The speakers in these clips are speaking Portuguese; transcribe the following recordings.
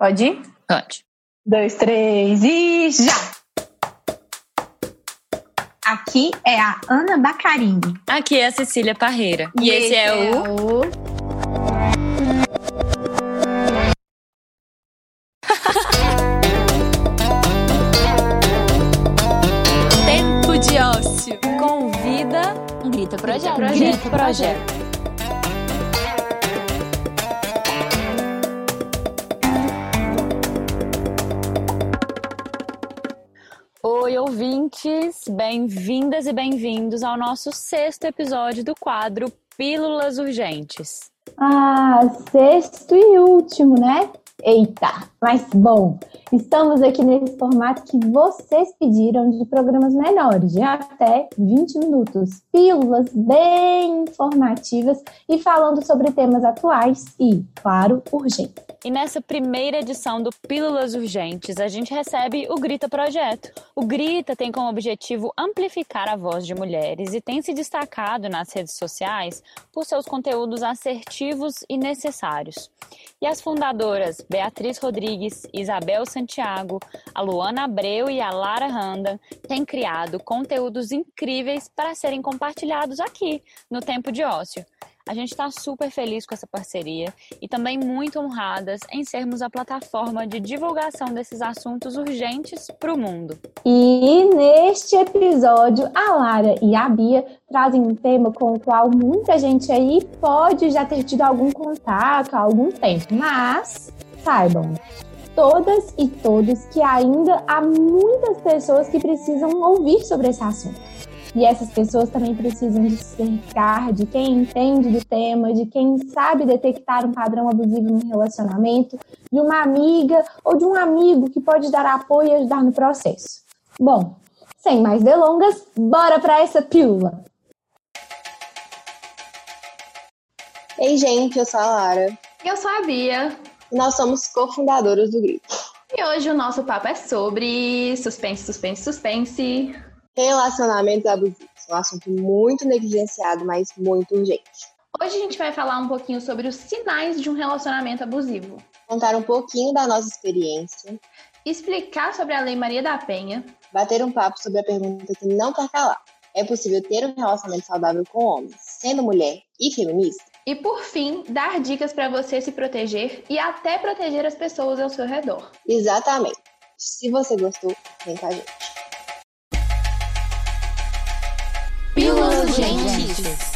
Pode ir? Pode. Dois, três e já! Aqui é a Ana Bacarini. Aqui é a Cecília Parreira. E, esse, é, o... Tempo de ócio. Convida Grita Projeto. Grita Projeto. Oi, Bem-vindas e bem-vindos ao nosso sexto episódio do quadro Pílulas Urgentes. Ah, sexto e último, né? Eita, mas bom, estamos aqui nesse formato que vocês pediram de programas menores, de até 20 minutos. Pílulas bem informativas e falando sobre temas atuais e, claro, urgentes. E nessa primeira edição do Pílulas Urgentes, a gente recebe o Grita Projeto. O Grita tem como objetivo amplificar a voz de mulheres e tem se destacado nas redes sociais por seus conteúdos assertivos e necessários. E as fundadoras Beatriz Rodrigues, Isabel Santiago, a Luana Abreu e a Lara Randa têm criado conteúdos incríveis para serem compartilhados aqui no Tempo de Ócio. A gente está super feliz com essa parceria e também muito honradas em sermos a plataforma de divulgação desses assuntos urgentes para o mundo. E neste episódio, a Lara e a Bia trazem um tema com o qual muita gente aí pode já ter tido algum contato há algum tempo, mas saibam, todas e todos que ainda há muitas pessoas que precisam ouvir sobre esse assunto. E essas pessoas também precisam de cercar de quem entende do tema, de quem sabe detectar um padrão abusivo no relacionamento, de uma amiga ou de um amigo que pode dar apoio e ajudar no processo. Bom, sem mais delongas, bora para essa pílula! Ei, gente, eu sou a Lara. Eu sou a Bia. Nós somos cofundadoras do Grito. E hoje o nosso papo é sobre suspense, suspense, suspense. Relacionamentos abusivos. Um assunto muito negligenciado, mas muito urgente. Hoje a gente vai falar um pouquinho sobre os sinais de um relacionamento abusivo. Contar um pouquinho da nossa experiência. Explicar sobre a Lei Maria da Penha. Bater um papo sobre a pergunta que não quer calar. É possível ter um relacionamento saudável com homens, sendo mulher e feminista? E por fim, dar dicas para você se proteger e até proteger as pessoas ao seu redor. Exatamente. Se você gostou, vem com a gente. Pílulas Urgentes.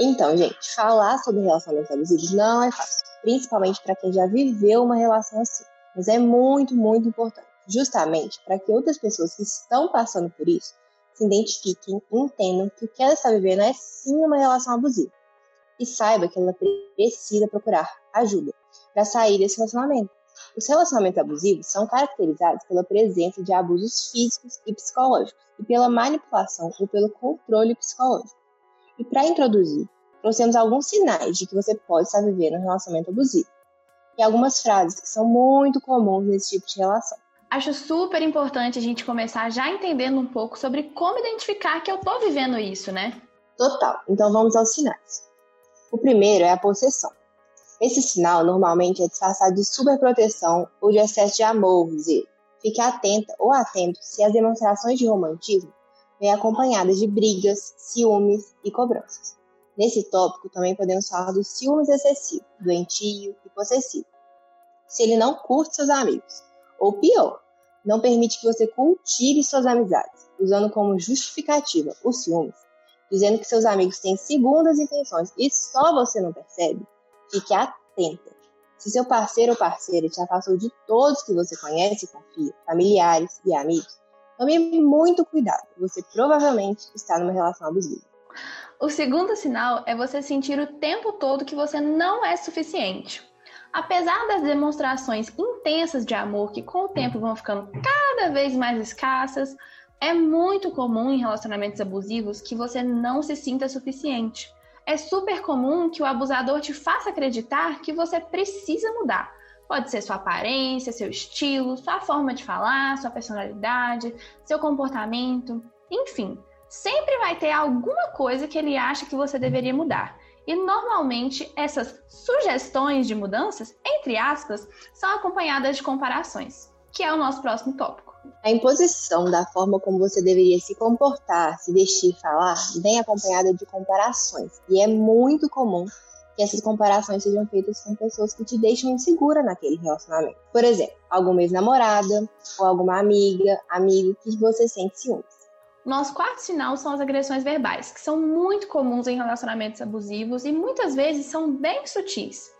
Então, gente, falar sobre relacionamentos abusivos não é fácil, principalmente para quem já viveu uma relação assim. Mas é muito, muito importante, justamente para que outras pessoas que estão passando por isso se identifiquem e entendam que o que ela está vivendo é sim uma relação abusiva. E saiba que ela precisa procurar ajuda para sair desse relacionamento. Os relacionamentos abusivos são caracterizados pela presença de abusos físicos e psicológicos e pela manipulação ou pelo controle psicológico. E para introduzir, trouxemos alguns sinais de que você pode estar vivendo um relacionamento abusivo. E algumas frases que são muito comuns nesse tipo de relação. Acho super importante a gente começar já entendendo um pouco sobre como identificar que eu tô vivendo isso, né? Total. Então vamos aos sinais. O primeiro é a possessão. Esse sinal normalmente é disfarçado de superproteção ou de excesso de amor, dizer. Fique atenta ou atento se as demonstrações de romantismo vêm acompanhadas de brigas, ciúmes e cobranças. Nesse tópico também podemos falar do ciúmes excessivo, doentio e possessivo. Se ele não curte seus amigos, ou pior, não permite que você cultive suas amizades, usando como justificativa os ciúmes, dizendo que seus amigos têm segundas intenções e só você não percebe, fique atenta. Se seu parceiro ou parceira te afastou de todos que você conhece e confia, familiares e amigos, tome muito cuidado, você provavelmente está numa relação abusiva. O segundo sinal é você sentir o tempo todo que você não é suficiente. Apesar das demonstrações intensas de amor que com o tempo vão ficando cada vez mais escassas, é muito comum em relacionamentos abusivos que você não se sinta suficiente. É super comum que o abusador te faça acreditar que você precisa mudar. Pode ser sua aparência, seu estilo, sua forma de falar, sua personalidade, seu comportamento, enfim, sempre vai ter alguma coisa que ele acha que você deveria mudar. E normalmente essas sugestões de mudanças, entre aspas, são acompanhadas de comparações, que é o nosso próximo tópico. A imposição da forma como você deveria se comportar, se vestir e falar vem acompanhada de comparações. E é muito comum que essas comparações sejam feitas com pessoas que te deixam insegura naquele relacionamento. Por exemplo, alguma ex-namorada ou alguma amiga, amigo que você sente ciúmes. Nosso quarto sinal são as agressões verbais, que são muito comuns em relacionamentos abusivos e muitas vezes são bem sutis.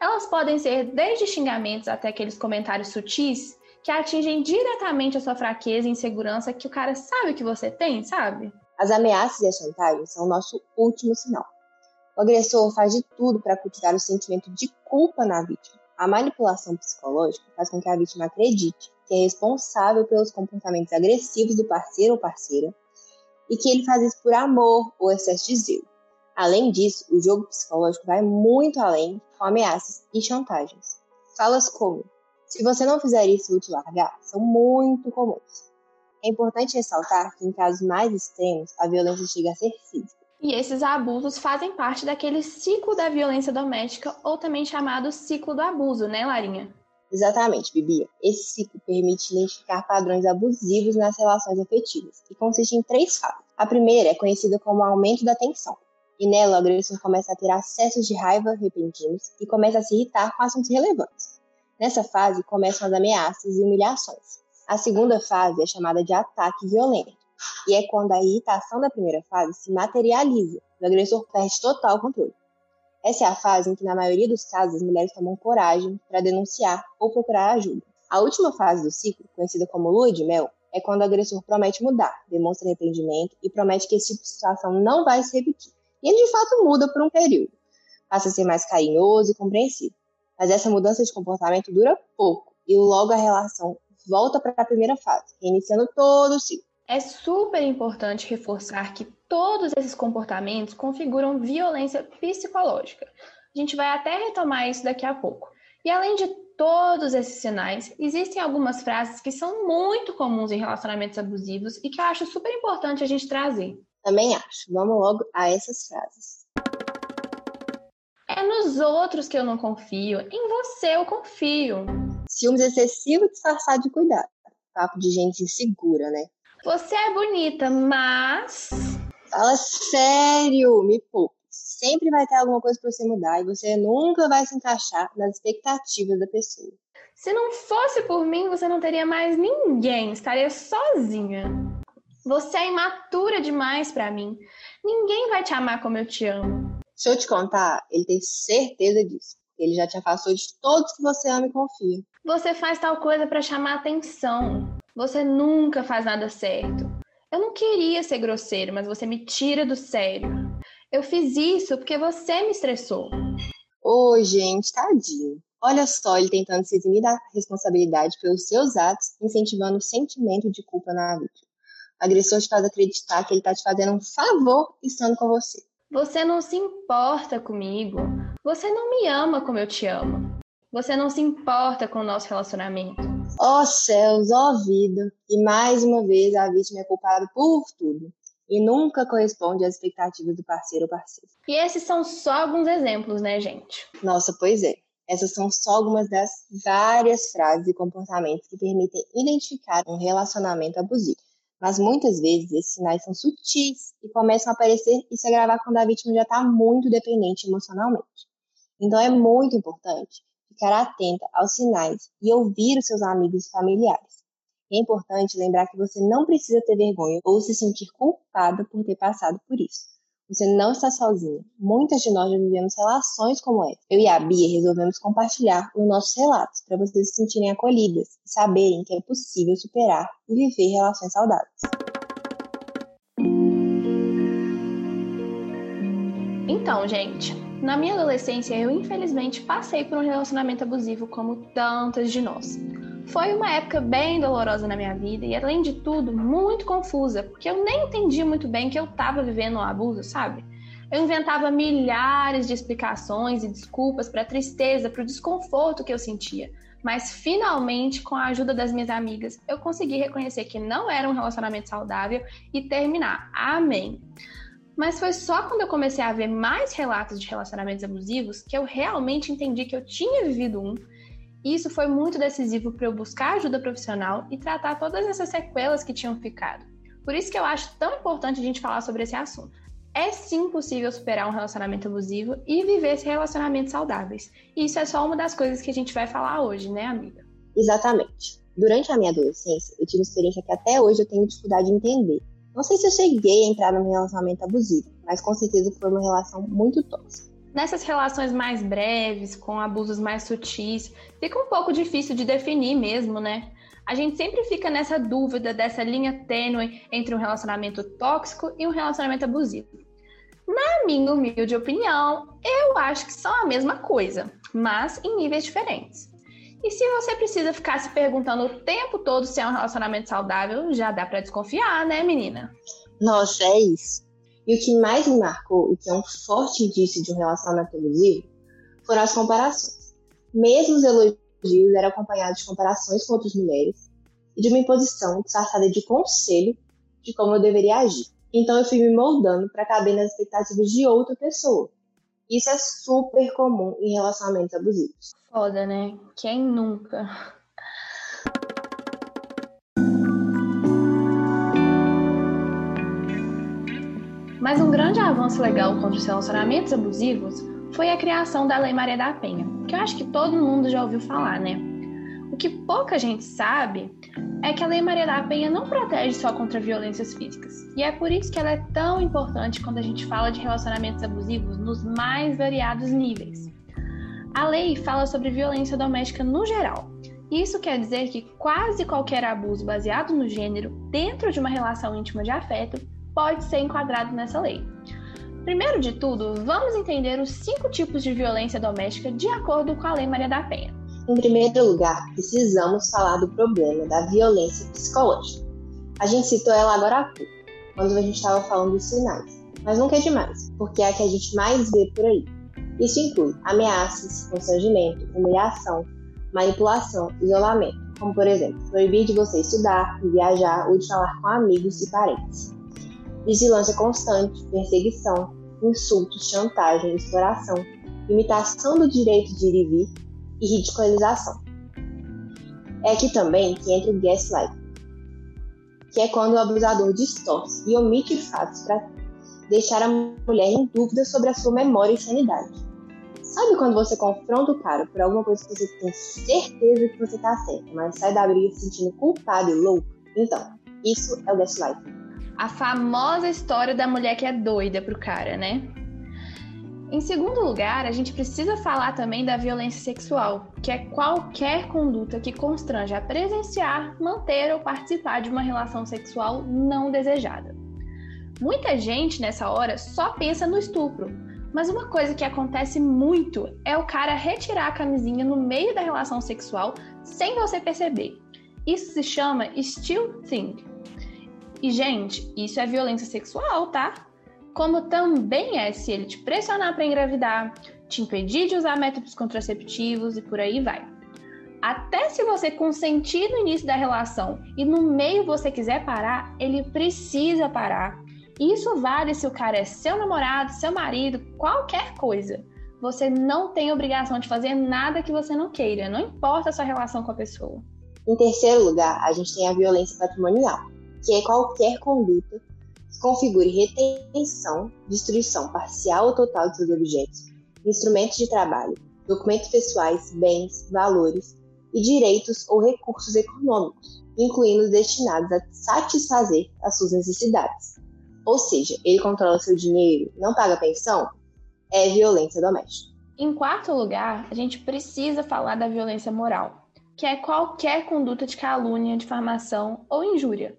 Elas podem ser desde xingamentos até aqueles comentários sutis que atingem diretamente a sua fraqueza e insegurança que o cara sabe que você tem, sabe? As ameaças e as chantagens são o nosso último sinal. O agressor faz de tudo para cultivar o sentimento de culpa na vítima. A manipulação psicológica faz com que a vítima acredite que é responsável pelos comportamentos agressivos do parceiro ou parceira e que ele faz isso por amor ou excesso de zelo. Além disso, o jogo psicológico vai muito além com ameaças e chantagens. Falas como: se você não fizer isso, vou te largar, são muito comuns. É importante ressaltar que, em casos mais extremos, a violência chega a ser física. E esses abusos fazem parte daquele ciclo da violência doméstica, ou também chamado ciclo do abuso, né, Larinha? Exatamente, Bibia. Esse ciclo permite identificar padrões abusivos nas relações afetivas e consiste em três fases. A primeira é conhecida como aumento da tensão, e nela o agressor começa a ter acessos de raiva repentinos e começa a se irritar com assuntos relevantes. Nessa fase começam as ameaças e humilhações. A segunda fase é chamada de ataque violento, e é quando a irritação da primeira fase se materializa, o agressor perde total controle. Essa é a fase em que, na maioria dos casos, as mulheres tomam coragem para denunciar ou procurar ajuda. A última fase do ciclo, conhecida como lua de mel, é quando o agressor promete mudar, demonstra arrependimento e promete que esse tipo de situação não vai se repetir. E ele de fato muda por um período. Passa a ser mais carinhoso e compreensivo. Mas essa mudança de comportamento dura pouco e logo a relação volta para a primeira fase, reiniciando todo o ciclo. É super importante reforçar que todos esses comportamentos configuram violência psicológica. A gente vai até retomar isso daqui a pouco. E além de todos esses sinais, existem algumas frases que são muito comuns em relacionamentos abusivos e que eu acho super importante a gente trazer. Também acho. Vamos logo a essas frases. É nos outros que eu não confio, em você eu confio. Ciúmes excessivo disfarçado de cuidado. Papo de gente insegura, né? Você é bonita, mas. Fala sério, me poupe. Sempre vai ter alguma coisa para você mudar e você nunca vai se encaixar nas expectativas da pessoa. Se não fosse por mim, você não teria mais ninguém, estaria sozinha. Você é imatura demais para mim. Ninguém vai te amar como eu te amo. Se eu te contar, ele tem certeza disso. Ele já te afastou de todos que você ama e confia. Você faz tal coisa para chamar atenção. Você nunca faz nada certo. Eu não queria ser grosseiro, mas você me tira do sério. Eu fiz isso porque você me estressou. Ô, oh, gente, tadinho. Olha só ele tentando se eximir da responsabilidade pelos seus atos, incentivando o sentimento de culpa na vítima. O agressor te faz acreditar que ele está te fazendo um favor estando com você. Você não se importa comigo. Você não me ama como eu te amo. Você não se importa com o nosso relacionamento. Ó oh, céus, ó oh, vida! E mais uma vez a vítima é culpada por tudo e nunca corresponde às expectativas do parceiro ou parceira. E esses são só alguns exemplos, né, gente? Nossa, pois é. Essas são só algumas das várias frases e comportamentos que permitem identificar um relacionamento abusivo. Mas muitas vezes esses sinais são sutis e começam a aparecer e se agravar quando a vítima já está muito dependente emocionalmente. Então é muito importante ficar atenta aos sinais e ouvir os seus amigos e familiares. É importante lembrar que você não precisa ter vergonha ou se sentir culpada por ter passado por isso. Você não está sozinha. Muitas de nós já vivemos relações como essa. Eu e a Bia resolvemos compartilhar os nossos relatos para vocês se sentirem acolhidas e saberem que é possível superar e viver relações saudáveis. Então, gente, na minha adolescência, eu infelizmente passei por um relacionamento abusivo como tantas de nós. Foi uma época bem dolorosa na minha vida e, além de tudo, muito confusa, porque eu nem entendia muito bem que eu estava vivendo um abuso, sabe? Eu inventava milhares de explicações e desculpas para a tristeza, para o desconforto que eu sentia. Mas finalmente, com a ajuda das minhas amigas, eu consegui reconhecer que não era um relacionamento saudável e terminar. Amém. Mas foi só quando eu comecei a ver mais relatos de relacionamentos abusivos que eu realmente entendi que eu tinha vivido um. E isso foi muito decisivo para eu buscar ajuda profissional e tratar todas essas sequelas que tinham ficado. Por isso que eu acho tão importante a gente falar sobre esse assunto. É sim possível superar um relacionamento abusivo e viver relacionamentos saudáveis. E isso é só uma das coisas que a gente vai falar hoje, né, amiga? Exatamente. Durante a minha adolescência, eu tive uma experiência que até hoje eu tenho dificuldade de entender. Não sei se eu cheguei a entrar num relacionamento abusivo, mas com certeza foi uma relação muito tóxica. Nessas relações mais breves, com abusos mais sutis, fica um pouco difícil de definir mesmo, né? A gente sempre fica nessa dúvida dessa linha tênue entre um relacionamento tóxico e um relacionamento abusivo. Na minha humilde opinião, eu acho que são a mesma coisa, mas em níveis diferentes. E se você precisa ficar se perguntando o tempo todo se é um relacionamento saudável, já dá para desconfiar, né, menina? Nossa, é isso. E o que mais me marcou, e que é um forte indício de um relacionamento abusivo, foram as comparações. Mesmo os elogios eram acompanhados de comparações com outras mulheres e de uma imposição disfarçada de conselho de como eu deveria agir. Então eu fui me moldando para caber nas expectativas de outra pessoa. Isso é super comum em relacionamentos abusivos. Foda, né? Quem nunca? Mas um grande avanço legal contra os relacionamentos abusivos foi a criação da Lei Maria da Penha, que eu acho que todo mundo já ouviu falar, né? O que pouca gente sabe é que a Lei Maria da Penha não protege só contra violências físicas. E é por isso que ela é tão importante quando a gente fala de relacionamentos abusivos nos mais variados níveis. A lei fala sobre violência doméstica no geral. Isso quer dizer que quase qualquer abuso baseado no gênero dentro de uma relação íntima de afeto pode ser enquadrado nessa lei. Primeiro de tudo, vamos entender os cinco tipos de violência doméstica de acordo com a Lei Maria da Penha. Em primeiro lugar, precisamos falar do problema da violência psicológica. A gente citou ela agora há pouco, quando a gente estava falando dos sinais, mas nunca é demais, porque é a que a gente mais vê por aí. Isso inclui ameaças, constrangimento, humilhação, manipulação, isolamento, como por exemplo, proibir de você estudar, viajar ou de falar com amigos e parentes. Vigilância constante, perseguição, insultos, chantagem, exploração, limitação do direito de ir e vir e ridicularização. É aqui também que entra o gaslighting, que é quando o abusador distorce e omite fatos para deixar a mulher em dúvida sobre a sua memória e sanidade. Sabe quando você confronta o cara por alguma coisa que você tem certeza que você tá certo, mas sai da briga se sentindo culpado e louco? Então, isso é o gaslighting. A famosa história da mulher que é doida pro cara, né? Em segundo lugar, a gente precisa falar também da violência sexual, que é qualquer conduta que constrange a presenciar, manter ou participar de uma relação sexual não desejada. Muita gente nessa hora só pensa no estupro, mas uma coisa que acontece muito é o cara retirar a camisinha no meio da relação sexual sem você perceber. Isso se chama still thing. E, gente, isso é violência sexual, tá? Como também é se ele te pressionar para engravidar, te impedir de usar métodos contraceptivos e por aí vai. Até se você consentir no início da relação e no meio você quiser parar, ele precisa parar isso vale se o cara é seu namorado, seu marido, qualquer coisa. Você não tem obrigação de fazer nada que você não queira, não importa a sua relação com a pessoa. Em terceiro lugar, a gente tem a violência patrimonial, que é qualquer conduta que configure retenção, destruição parcial ou total de seus objetos, instrumentos de trabalho, documentos pessoais, bens, valores e direitos ou recursos econômicos, incluindo os destinados a satisfazer as suas necessidades ou seja, ele controla seu dinheiro, não paga pensão, é violência doméstica. Em quarto lugar, a gente precisa falar da violência moral, que é qualquer conduta de calúnia, difamação ou injúria.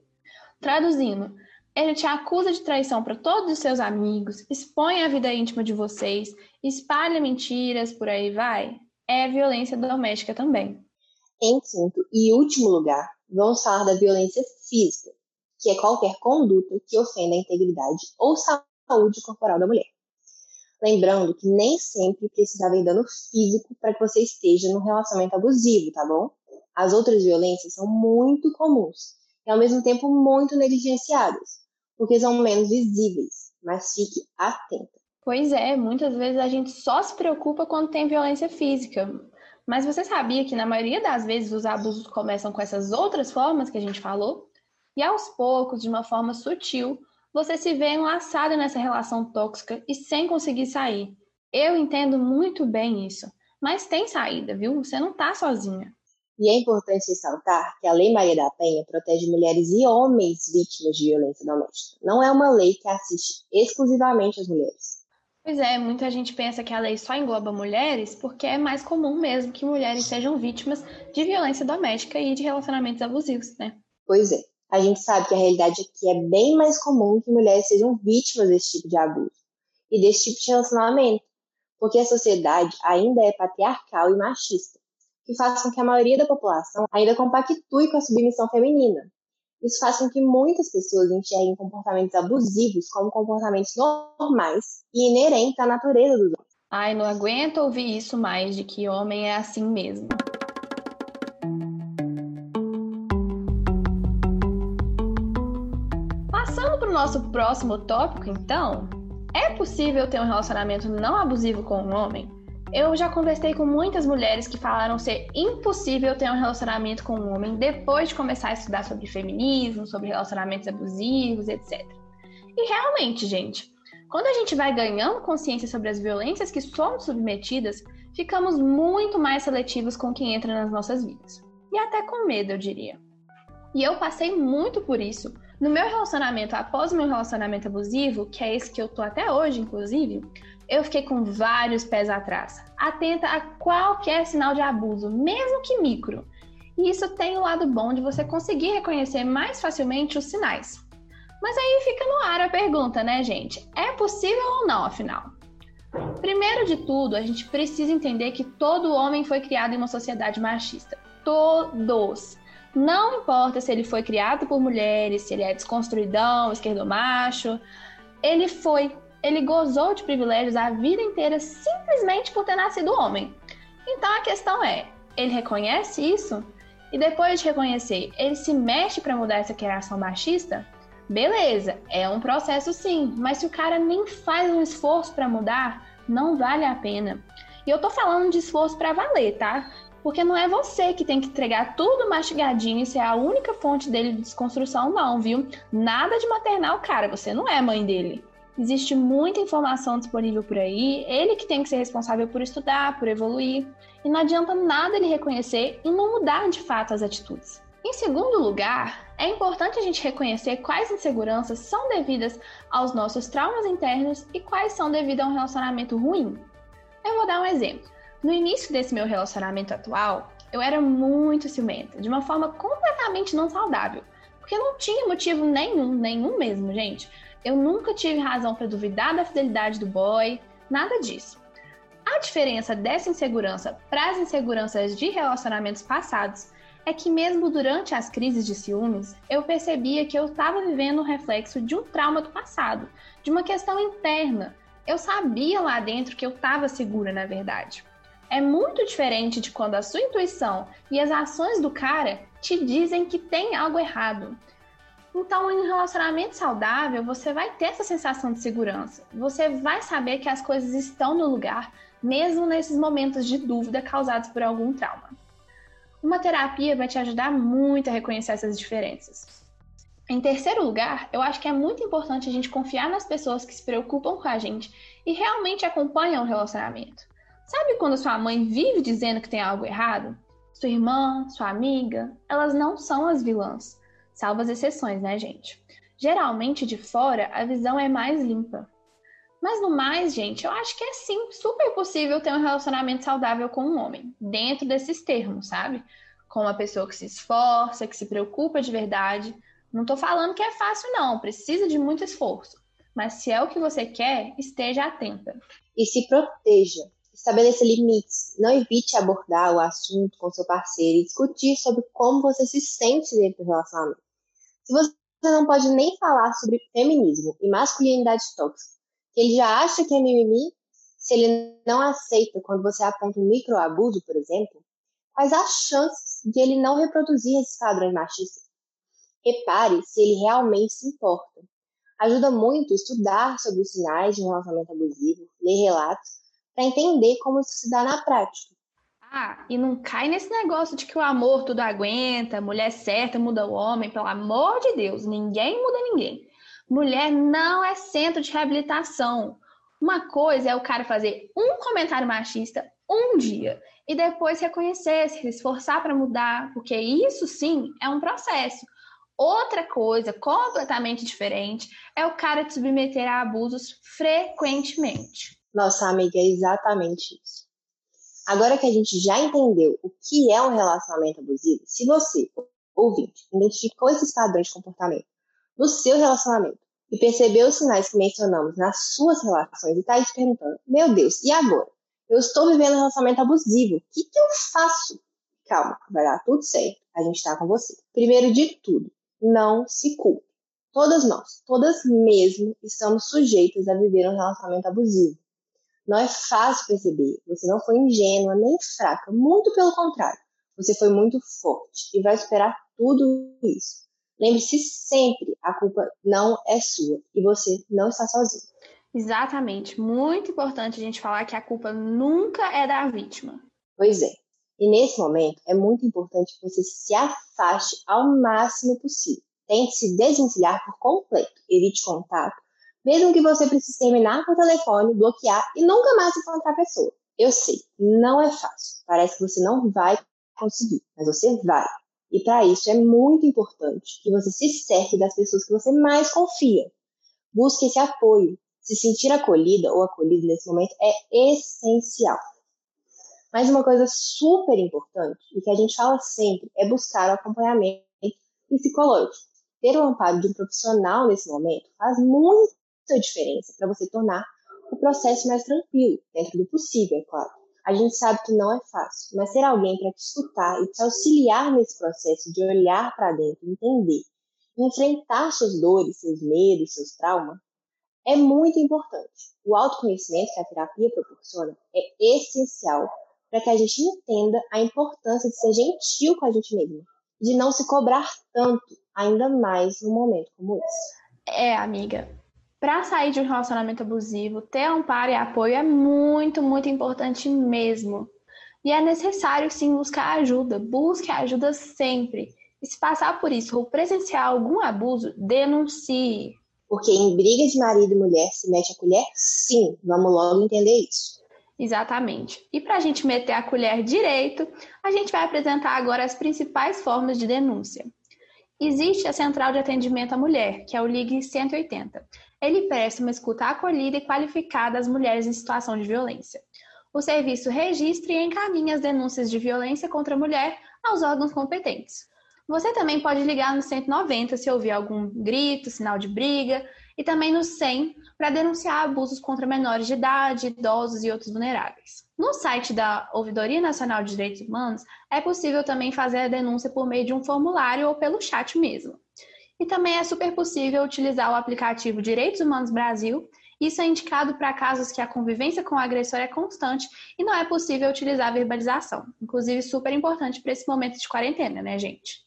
Traduzindo, ele te acusa de traição para todos os seus amigos, expõe a vida íntima de vocês, espalha mentiras, por aí vai. É violência doméstica também. Em quinto e último lugar, vamos falar da violência física, que é qualquer conduta que ofenda a integridade ou saúde corporal da mulher. Lembrando que nem sempre precisa haver dano físico para que você esteja num relacionamento abusivo, tá bom? As outras violências são muito comuns e ao mesmo tempo muito negligenciadas, porque são menos visíveis, mas fique atenta. Pois é, muitas vezes a gente só se preocupa quando tem violência física. Mas você sabia que na maioria das vezes os abusos começam com essas outras formas que a gente falou? E aos poucos, de uma forma sutil, você se vê enlaçado nessa relação tóxica e sem conseguir sair. Eu entendo muito bem isso, mas tem saída, viu? Você não tá sozinha. E é importante ressaltar que a Lei Maria da Penha protege mulheres e homens vítimas de violência doméstica. Não é uma lei que assiste exclusivamente as mulheres. Pois é, muita gente pensa que a lei só engloba mulheres porque é mais comum mesmo que mulheres sejam vítimas de violência doméstica e de relacionamentos abusivos, né? Pois é, a gente sabe que a realidade aqui é bem mais comum que mulheres sejam vítimas desse tipo de abuso e desse tipo de relacionamento, porque a sociedade ainda é patriarcal e machista, que faz com que a maioria da população ainda compactue com a submissão feminina, isso faz com que muitas pessoas enxerguem comportamentos abusivos como comportamentos normais e inerentes à natureza dos homens. Ai, não aguento ouvir isso mais de que homem é assim mesmo. Passando para o nosso próximo tópico, então, é possível ter um relacionamento não abusivo com um homem? Eu já conversei com muitas mulheres que falaram ser impossível ter um relacionamento com um homem depois de começar a estudar sobre feminismo, sobre relacionamentos abusivos, etc. E realmente, gente, quando a gente vai ganhando consciência sobre as violências que somos submetidas, ficamos muito mais seletivos com quem entra nas nossas vidas. E até com medo, eu diria. E eu passei muito por isso. No meu relacionamento, após o meu relacionamento abusivo, que é esse que eu tô até hoje, inclusive, eu fiquei com vários pés atrás, atenta a qualquer sinal de abuso, mesmo que micro. E isso tem o lado bom de você conseguir reconhecer mais facilmente os sinais. Mas aí fica no ar a pergunta, né, gente? É possível ou não, afinal? Primeiro de tudo, a gente precisa entender que todo homem foi criado em uma sociedade machista. Todos. Não importa se ele foi criado por mulheres, se ele é desconstruidão, esquerdomacho, ele foi ele gozou de privilégios a vida inteira simplesmente por ter nascido homem. Então a questão é: ele reconhece isso? E depois de reconhecer, ele se mexe para mudar essa criação machista? Beleza, é um processo sim, mas se o cara nem faz um esforço para mudar, não vale a pena. E eu tô falando de esforço para valer, tá? Porque não é você que tem que entregar tudo mastigadinho e ser a única fonte dele de desconstrução, não, viu? Nada de maternal, cara, você não é mãe dele. Existe muita informação disponível por aí, ele que tem que ser responsável por estudar, por evoluir, e não adianta nada ele reconhecer e não mudar de fato as atitudes. Em segundo lugar, é importante a gente reconhecer quais inseguranças são devidas aos nossos traumas internos e quais são devidas a um relacionamento ruim. Eu vou dar um exemplo. No início desse meu relacionamento atual, eu era muito ciumenta, de uma forma completamente não saudável, porque não tinha motivo nenhum, nenhum mesmo, gente eu nunca tive razão para duvidar da fidelidade do boy, nada disso. A diferença dessa insegurança para as inseguranças de relacionamentos passados é que, mesmo durante as crises de ciúmes, eu percebia que eu estava vivendo um reflexo de um trauma do passado, de uma questão interna. Eu sabia lá dentro que eu estava segura, na verdade. É muito diferente de quando a sua intuição e as ações do cara te dizem que tem algo errado. Então, em um relacionamento saudável, você vai ter essa sensação de segurança. Você vai saber que as coisas estão no lugar, mesmo nesses momentos de dúvida causados por algum trauma. Uma terapia vai te ajudar muito a reconhecer essas diferenças. Em terceiro lugar, eu acho que é muito importante a gente confiar nas pessoas que se preocupam com a gente e realmente acompanham o relacionamento. Sabe quando sua mãe vive dizendo que tem algo errado? Sua irmã, sua amiga, elas não são as vilãs salvo as exceções, né, gente? Geralmente de fora a visão é mais limpa. Mas no mais, gente, eu acho que é sim super possível ter um relacionamento saudável com um homem, dentro desses termos, sabe? Com uma pessoa que se esforça, que se preocupa de verdade. Não tô falando que é fácil, não, precisa de muito esforço. Mas se é o que você quer, esteja atenta. E se proteja. Estabeleça limites. Não evite abordar o assunto com seu parceiro e discutir sobre como você se sente dentro do relacionamento. Se você não pode nem falar sobre feminismo e masculinidade tóxica, que ele já acha que é mimimi, se ele não aceita quando você aponta um microabuso, por exemplo, quais as chances de ele não reproduzir esses padrões machistas? Repare se ele realmente se importa. Ajuda muito estudar sobre os sinais de um relacionamento abusivo, ler relatos, para entender como isso se dá na prática. Ah, e não cai nesse negócio de que o amor tudo aguenta, mulher certa muda o homem, pelo amor de Deus, ninguém muda ninguém. Mulher não é centro de reabilitação. Uma coisa é o cara fazer um comentário machista um dia e depois reconhecer, se esforçar para mudar, porque isso sim é um processo. Outra coisa completamente diferente é o cara te submeter a abusos frequentemente. Nossa amiga, é exatamente isso. Agora que a gente já entendeu o que é um relacionamento abusivo, se você, ouvinte, identificou esses padrões de comportamento no seu relacionamento e percebeu os sinais que mencionamos nas suas relações e está aí se perguntando: meu Deus, e agora? Eu estou vivendo um relacionamento abusivo. O que, que eu faço? Calma, vai dar tudo certo. A gente está com você. Primeiro de tudo, não se culpe. Todas nós, todas mesmo, estamos sujeitas a viver um relacionamento abusivo. Não é fácil perceber. Você não foi ingênua nem fraca. Muito pelo contrário. Você foi muito forte e vai superar tudo isso. Lembre-se sempre, a culpa não é sua e você não está sozinho. Exatamente. Muito importante a gente falar que a culpa nunca é da vítima. Pois é. E nesse momento é muito importante que você se afaste ao máximo possível. Tente se desvencilhar por completo. Evite contato, mesmo que você precise terminar por telefone, bloquear e nunca mais encontrar a pessoa. Eu sei, não é fácil. Parece que você não vai conseguir, mas você vai. E para isso é muito importante que você se cerque das pessoas que você mais confia. Busque esse apoio. Se sentir acolhida ou acolhido nesse momento é essencial. Mas uma coisa super importante e que a gente fala sempre é buscar o acompanhamento psicológico. Ter o amparo de um profissional nesse momento faz muita diferença para você tornar o processo mais tranquilo, dentro do possível, é claro. A gente sabe que não é fácil, mas ter alguém para te escutar e te auxiliar nesse processo de olhar para dentro, entender, enfrentar suas dores, seus medos, seus traumas, é muito importante. O autoconhecimento que a terapia proporciona é essencial para que a gente entenda a importância de ser gentil com a gente mesmo, de não se cobrar tanto, ainda mais num momento como esse. É, amiga, para sair de um relacionamento abusivo, ter amparo e apoio é muito, muito importante mesmo. E é necessário sim buscar ajuda. Busque ajuda sempre. E se passar por isso ou presenciar algum abuso, denuncie. Porque em briga de marido e mulher se mete a colher? Sim, vamos logo entender isso. Exatamente. E para a gente meter a colher direito, a gente vai apresentar agora as principais formas de denúncia. Existe a Central de Atendimento à Mulher, que é o Ligue 180. Ele presta uma escuta acolhida e qualificada às mulheres em situação de violência. O serviço registra e encaminha as denúncias de violência contra a mulher aos órgãos competentes. Você também pode ligar no 190 se ouvir algum grito, sinal de briga, e também no 100 para denunciar abusos contra menores de idade, idosos e outros vulneráveis. No site da Ouvidoria Nacional de Direitos Humanos, é possível também fazer a denúncia por meio de um formulário ou pelo chat mesmo. E também é super possível utilizar o aplicativo Direitos Humanos Brasil. Isso é indicado para casos que a convivência com o agressor é constante e não é possível utilizar a verbalização. Inclusive, super importante para esse momento de quarentena, né, gente?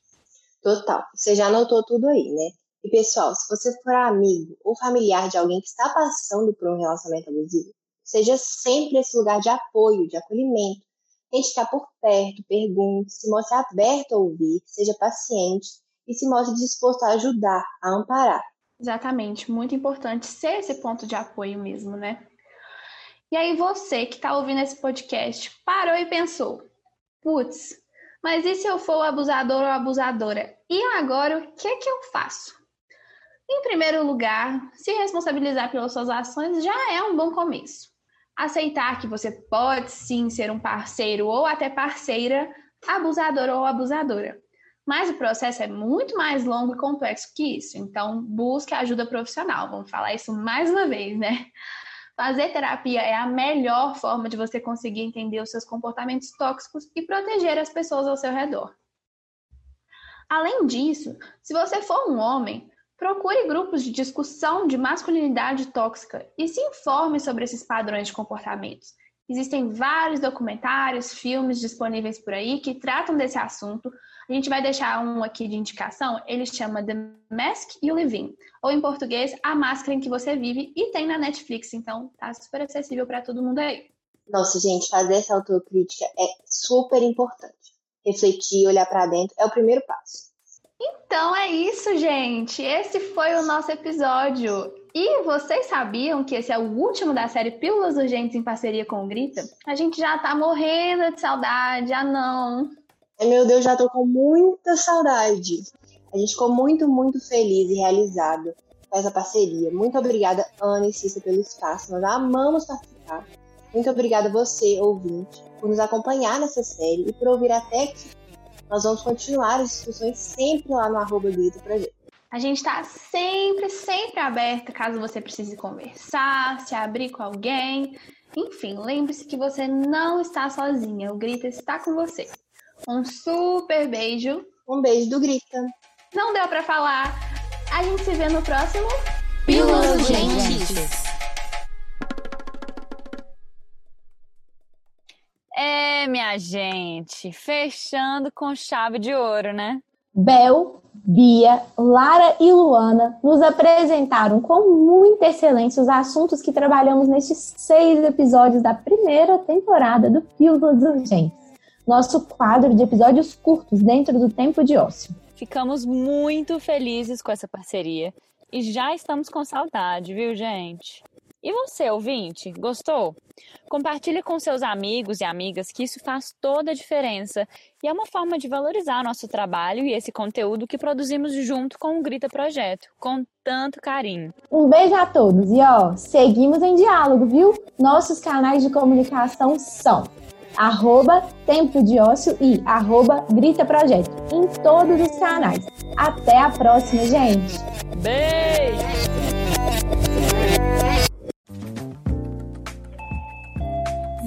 Total. Você já anotou tudo aí, né? E pessoal, se você for amigo ou familiar de alguém que está passando por um relacionamento abusivo, seja sempre esse lugar de apoio, de acolhimento. Tente estar por perto, pergunte, se mostre aberto a ouvir, seja paciente e se mostre disposto a ajudar, a amparar. Exatamente, muito importante ser esse ponto de apoio mesmo, né? E aí você que está ouvindo esse podcast parou e pensou: putz, mas e se eu for o abusador ou abusadora? E agora o que que eu faço? Em primeiro lugar, se responsabilizar pelas suas ações já é um bom começo. Aceitar que você pode sim ser um parceiro ou até parceira abusador ou abusadora. Mas o processo é muito mais longo e complexo que isso. Então, busque ajuda profissional. Vamos falar isso mais uma vez, né? Fazer terapia é a melhor forma de você conseguir entender os seus comportamentos tóxicos e proteger as pessoas ao seu redor. Além disso, se você for um homem, Procure grupos de discussão de masculinidade tóxica e se informe sobre esses padrões de comportamentos. Existem vários documentários, filmes disponíveis por aí que tratam desse assunto. A gente vai deixar um aqui de indicação, ele chama The Mask You Live In, ou em português, A Máscara em que Você Vive, e tem na Netflix, então tá super acessível para todo mundo aí. Nossa, gente, fazer essa autocrítica é super importante. Refletir, olhar para dentro é o primeiro passo. Então é isso, gente. Esse foi o nosso episódio. E vocês sabiam que esse é o último da série Pílulas Urgentes em parceria com o Grita? A gente já tá morrendo de saudade, ah não. Meu Deus, já tô com muita saudade. A gente ficou muito, muito feliz e realizado com essa parceria. Muito obrigada, Ana e Cissa, pelo espaço. Nós amamos participar. Muito obrigada você, ouvinte, por nos acompanhar nessa série e por ouvir até aqui. Nós vamos continuar as discussões sempre lá no arroba Grita Projeto. A gente está sempre, sempre aberta caso você precise conversar, se abrir com alguém. Enfim, lembre-se que você não está sozinha. O Grita está com você. Um super beijo. Um beijo do Grita. Não deu para falar. A gente se vê no próximo Pílulas Urgentes. É, minha gente, fechando com chave de ouro, né? Bel, Bia, Lara e Luana nos apresentaram com muita excelência os assuntos que trabalhamos nestes seis episódios da primeira temporada do Pílulas Urgentes, nosso quadro de episódios curtos dentro do tempo de ócio. Ficamos muito felizes com essa parceria e já estamos com saudade, viu, gente? E você, ouvinte, gostou? Compartilhe com seus amigos e amigas que isso faz toda a diferença e é uma forma de valorizar nosso trabalho e esse conteúdo que produzimos junto com o Grita Projeto, com tanto carinho. Um beijo a todos e ó, seguimos em diálogo, viu? Nossos canais de comunicação são arroba Tempo de Ócio e arroba Grita Projeto, em todos os canais. Até a próxima, gente! Beijo!